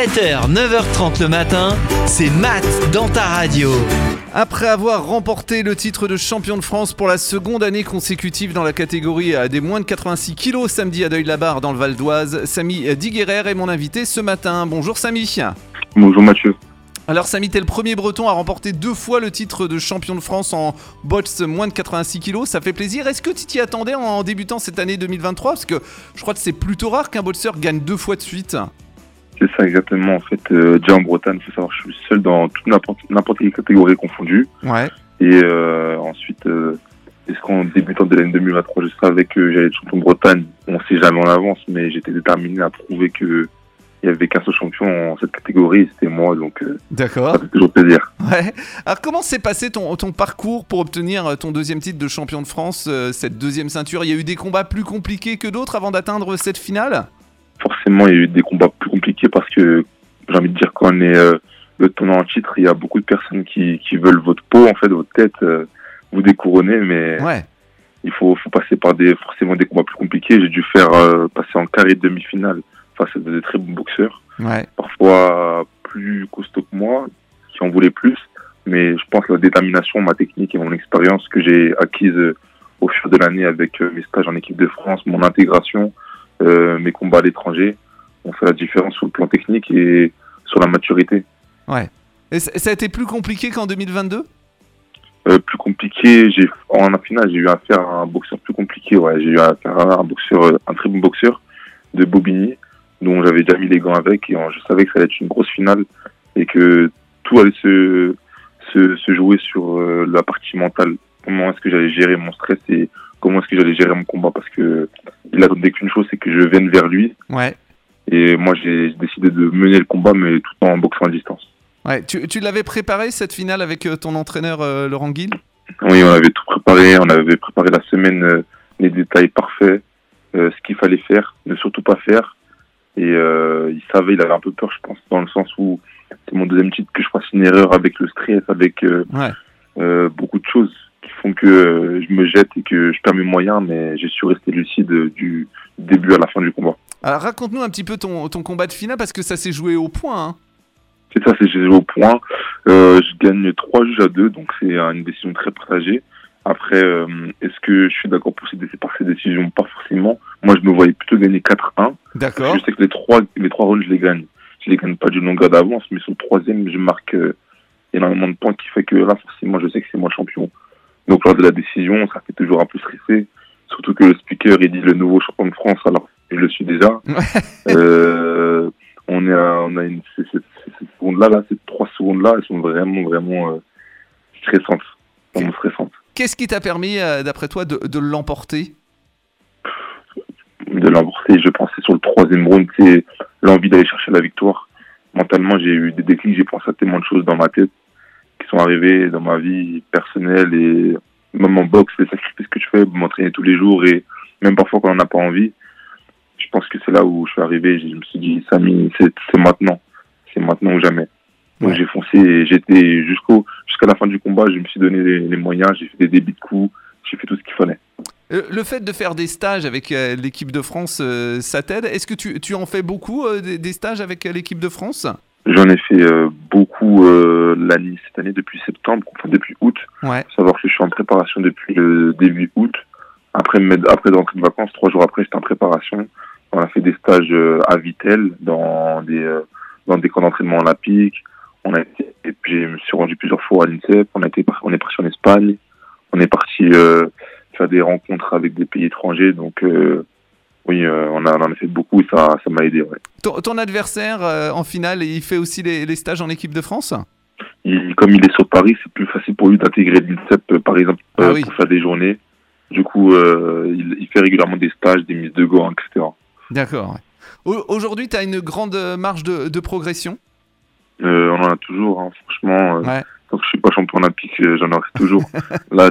7h, 9h30 le matin, c'est Matt dans ta radio. Après avoir remporté le titre de champion de France pour la seconde année consécutive dans la catégorie des moins de 86 kilos samedi à Deuil-la-Barre dans le Val d'Oise, Samy Diguerrer est mon invité ce matin. Bonjour Samy. Bonjour Mathieu. Alors Samy, t'es le premier breton à remporter deux fois le titre de champion de France en boxe moins de 86 kilos. Ça fait plaisir. Est-ce que tu t'y attendais en débutant cette année 2023 Parce que je crois que c'est plutôt rare qu'un boxeur gagne deux fois de suite. C'est ça exactement. En fait, euh, déjà en Bretagne, il faut savoir, je suis seul dans toute n'importe quelle catégorie confondue. Ouais. Et euh, ensuite, euh, est-ce qu'en débutant de l'année 2023, je savais que j'allais être champion de Bretagne? On sait jamais en avance, mais j'étais déterminé à prouver que il y avait qu'un seul champion en cette catégorie, c'était moi, donc euh, D'accord. ça fait toujours plaisir. Ouais. Alors comment s'est passé ton, ton parcours pour obtenir ton deuxième titre de champion de France, euh, cette deuxième ceinture? Il y a eu des combats plus compliqués que d'autres avant d'atteindre cette finale? Forcément, il y a eu des combats plus compliqués parce que j'ai envie de dire quand on est euh, le tenant en titre, il y a beaucoup de personnes qui, qui veulent votre peau, en fait, votre tête, euh, vous découronner, mais Ouais. il faut, faut passer par des forcément des combats plus compliqués. J'ai dû faire euh, passer en carré de demi-finale face à de très bons boxeurs, Ouais. parfois plus costauds que moi, qui en voulaient plus. Mais je pense que la détermination, ma technique et mon expérience que j'ai acquise au fur de l'année avec mes stages en équipe de France, mon intégration, mes combats à l'étranger, ont fait la différence sur le plan technique et sur la maturité. Et c- ça a été plus compliqué qu'en 2022 Euh, plus compliqué, j'ai en finale, j'ai eu affaire à un boxeur plus compliqué. Ouais, j'ai eu affaire à un boxeur, un très bon boxeur de Bobigny, dont j'avais déjà mis les gants avec et je savais que ça allait être une grosse finale et que tout allait se se, se jouer sur euh, la partie mentale. Comment est-ce que j'allais gérer mon stress et comment est-ce que j'allais gérer mon combat parce que il attendait qu'une chose, c'est que je vienne vers lui Ouais. Et moi j'ai décidé de mener le combat mais tout en boxant à distance. Ouais. Tu, tu l'avais préparé cette finale avec euh, ton entraîneur euh, Laurent Guil Oui, on avait tout préparé, on avait préparé la semaine, euh, les détails parfaits, euh, ce qu'il fallait faire, ne surtout pas faire. Et il savait, il avait un peu peur, je pense, dans le sens où c'est mon deuxième titre que je fasse une erreur avec le stress, avec Ouais. beaucoup de choses qui font que je me jette et que je perds mes moyens, mais j'ai su rester lucide du début à la fin du combat. Alors raconte-nous un petit peu ton, ton combat de finale parce que ça s'est joué au point. hein. C'est ça, c'est joué au point. Euh, je gagne trois juges à deux, donc c'est une décision très partagée. Après, euh, est-ce que je suis d'accord pour ces, dé- par ces décisions? Pas forcément. Moi, je me voyais plutôt gagner 4-1. D'accord. Je sais que les trois, les trois rounds, je les gagne. Je les gagne pas d'une longueur d'avance, mais sur le troisième, je marque euh, énormément de points qui fait que là, forcément, je sais que c'est moi le champion. Donc, lors de la décision, ça fait toujours un peu stressé. Surtout que le speaker, il dit le nouveau champion de France, alors je le suis déjà. Euh, on est à, on a une, ces, ces, ces secondes-là, là, ces trois secondes-là, elles sont vraiment, vraiment euh, stressantes. Vraiment stressantes. Qu'est-ce qui t'a permis, euh, d'après toi, de, de l'emporter? De l'emporter. Je pensais sur le troisième round, c'est l'envie d'aller chercher la victoire. Mentalement, j'ai eu des déclics, j'ai pensé à tellement de choses dans ma tête qui sont arrivées dans ma vie personnelle et même en boxe, les sacrifices que je fais, m'entraîner tous les jours et même parfois quand on n'a pas envie. C'est là où je suis arrivé. Je me suis dit, Samy, c'est maintenant. C'est maintenant ou jamais. Donc Ouais. j'ai foncé et j'étais jusqu'au jusqu'à la fin du combat, je me suis donné les, les moyens, j'ai fait des débits de coups, j'ai fait tout ce qu'il fallait. Euh, Le fait de faire des stages avec euh, l'équipe de France, euh, ça t'aide? Est-ce que tu, tu en fais beaucoup euh, des, des stages avec l'équipe de France? J'en ai fait euh, beaucoup l'année cette année depuis septembre, enfin depuis août. Ouais. Faut savoir que je suis en préparation depuis le début août. Après après d'entrer de vacances, trois jours après, j'étais en préparation. On a fait des stages euh, à Vitel dans des euh, dans des camps d'entraînement olympiques. On a été, et puis je me suis rendu plusieurs fois à l'INSEP. On a été on est parti en Espagne. On est parti euh, faire des rencontres avec des pays étrangers. Donc euh, oui, euh, on, a, on en a fait beaucoup et ça ça m'a aidé. Ouais. Ton, ton adversaire en finale, il fait aussi les, les stages en équipe de France? Il, comme il est sur Paris, c'est plus facile pour lui d'intégrer l'INSEP, par exemple, Ah oui. pour faire des journées. Du coup, il, il fait régulièrement des stages, des mises de gants, etc. D'accord. Aujourd'hui, tu as une grande euh, marge de, de progression? Euh, on en a toujours, hein, franchement. Euh, Ouais. Tant que je suis pas champion olympique, euh, j'en aurai toujours. Là,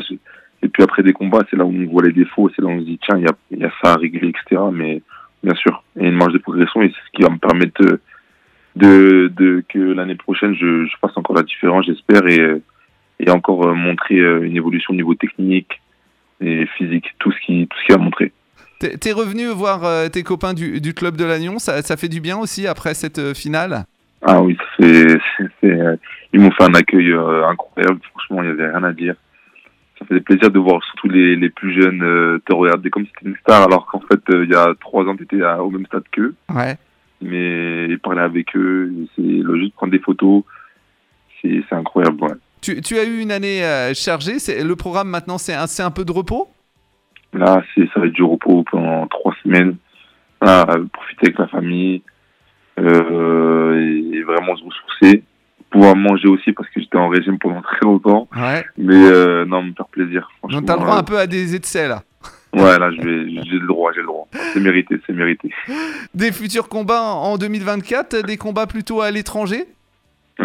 et puis après des combats, c'est là où on voit les défauts, c'est là où on se dit, tiens, il y a, il y a ça à régler, etc. Mais bien sûr, il y a une marge de progression et c'est ce qui va me permettre de, de, de que l'année prochaine, je, je fasse encore la différence, j'espère, et, et encore montrer une évolution au niveau technique et physique, tout ce qui, tout ce qui a montré. T'es revenu voir euh, tes copains du, du club de Lannion, ça, ça fait du bien aussi après cette euh, finale? Ah oui, c'est, euh, ils m'ont fait un accueil incroyable. Franchement, il n'y avait rien à dire. Ça faisait plaisir de voir surtout les, les plus jeunes te regarder comme si c'était une star, alors qu'en fait, il y a trois ans, tu étais au même stade qu'eux. Ouais. Mais parler avec eux, c'est juste prendre des photos, c'est, incroyable. Ouais. Tu, tu as eu une année chargée. Le programme maintenant, c'est un, c'est un peu de repos? Là, c'est, ça va être du repos pendant trois semaines. Là, profiter avec la famille euh, et vraiment se ressourcer. Pouvoir manger aussi parce que j'étais en régime pendant très longtemps. Ouais. Mais euh, non, me faire plaisir. Donc t'as le droit un peu à des excès là. Ouais, là, j'ai le droit, j'ai le droit. C'est mérité, c'est mérité. Des futurs combats en 2024, des combats plutôt à l'étranger?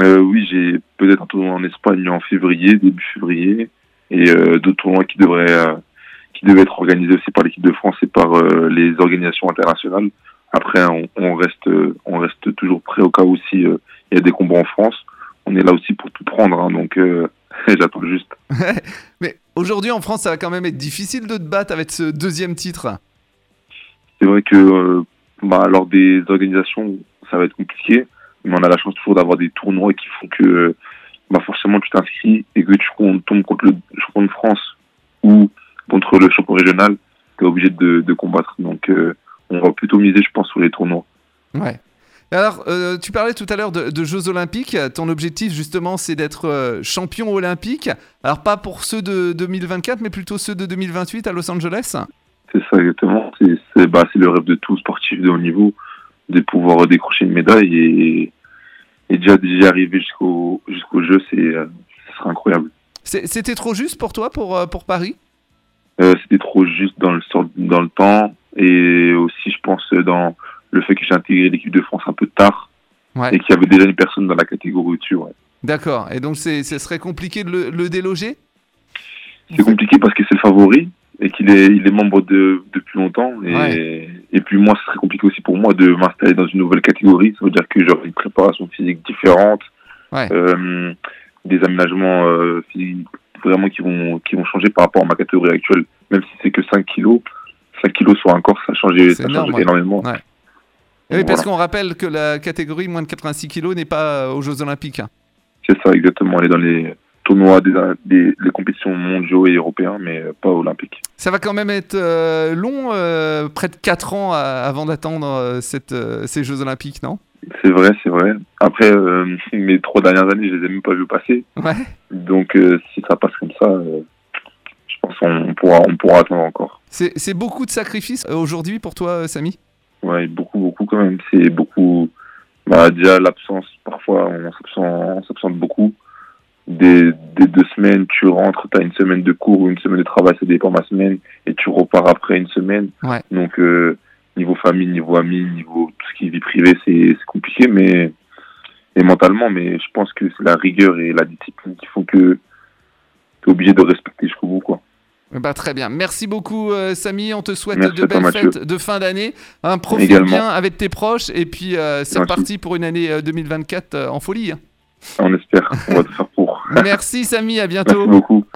Euh, oui, j'ai peut-être un tournoi en Espagne en février, début février, et euh, d'autres tournois qui devraient, euh, qui devaient être organisés aussi par l'équipe de France et par euh, les organisations internationales. Après, on, on reste, euh, on reste toujours prêt au cas où si euh, il y a des combats en France. On est là aussi pour tout prendre, hein, donc euh, j'attends juste. Mais aujourd'hui en France, ça va quand même être difficile de te battre avec ce deuxième titre. C'est vrai que bah, lors des organisations, ça va être compliqué, mais on a la chance toujours d'avoir des tournois qui font que bah, forcément tu t'inscris et que tu tombes contre le champion de France ou contre le champion régional, tu es obligé de, de combattre. Donc euh, on va plutôt miser, je pense, sur les tournois. Ouais. Alors, euh, tu parlais tout à l'heure de, de Jeux Olympiques. Ton objectif, justement, c'est d'être euh, champion olympique. Alors, pas pour ceux de 2024, mais plutôt ceux de 2028 à Los Angeles. C'est ça exactement. C'est bah, le rêve de tout sportif de haut niveau de pouvoir décrocher une médaille et, et déjà d'y arriver jusqu'au jusqu'au jeu, c'est euh, ce serait incroyable. C'était trop juste pour toi, pour, pour Paris? C'était trop juste dans le sort- dans le temps et aussi je pense dans le fait que j'ai intégré l'équipe de France un peu tard Ouais. et qu'il y avait déjà une personne dans la catégorie au-dessus. Ouais. D'accord. Et donc, c'est- ce serait compliqué de le, le déloger? C'est compliqué parce que c'est le favori et qu'il est il est membre de depuis longtemps et Ouais. et puis moi ce serait compliqué aussi pour moi de m'installer dans une nouvelle catégorie. Ça veut dire que j'aurai une préparation physique différente, Ouais. euh, des aménagements euh, physiques vraiment qui vont qui vont changer par rapport à ma catégorie actuelle. Même si c'est que 5 kilos, 5 kilos sur un corps, ça ça énorme, change ouais. énormément. Ouais. Et oui, parce Voilà. qu'on rappelle que la catégorie moins de 86 kg n'est pas aux Jeux Olympiques. hein. C'est ça, exactement. Elle est dans les tournois des, des les compétitions mondiaux et européens, mais pas olympiques. Ça va quand même être euh, long, euh, près de 4 ans à- avant d'attendre euh, euh, ces Jeux Olympiques, non? C'est vrai, c'est vrai. Après, euh, mes trois dernières années, je les ai même pas vues passer. Ouais. Donc, euh, si ça passe comme ça, euh, je pense qu'on pourra, on pourra attendre encore. C'est beaucoup de sacrifices aujourd'hui pour toi, Samy? Ouais, beaucoup, beaucoup quand même. C'est beaucoup. Bah, déjà, l'absence, parfois, on s'absente, beaucoup. Des, des deux semaines, tu rentres, tu as une semaine de cours ou une semaine de travail, ça dépend ma semaine, et tu repars après une semaine. Ouais. Donc, niveau famille, niveau amis, niveau tout ce qui est vie privée, c'est compliqué, mais. Et mentalement, mais je pense que c'est la rigueur et la discipline qui font que tu es obligé de respecter jusqu'au bout, quoi. bah, Très bien. Merci beaucoup, euh, Samy. On te souhaite Merci de toi, belles fêtes de fin d'année. Un profite Également. bien avec tes proches. Et puis, euh, c'est Merci. reparti pour une année euh, 2024 euh, en folie. On espère, on va tout faire pour. Merci, Samy. À Merci bientôt. beaucoup.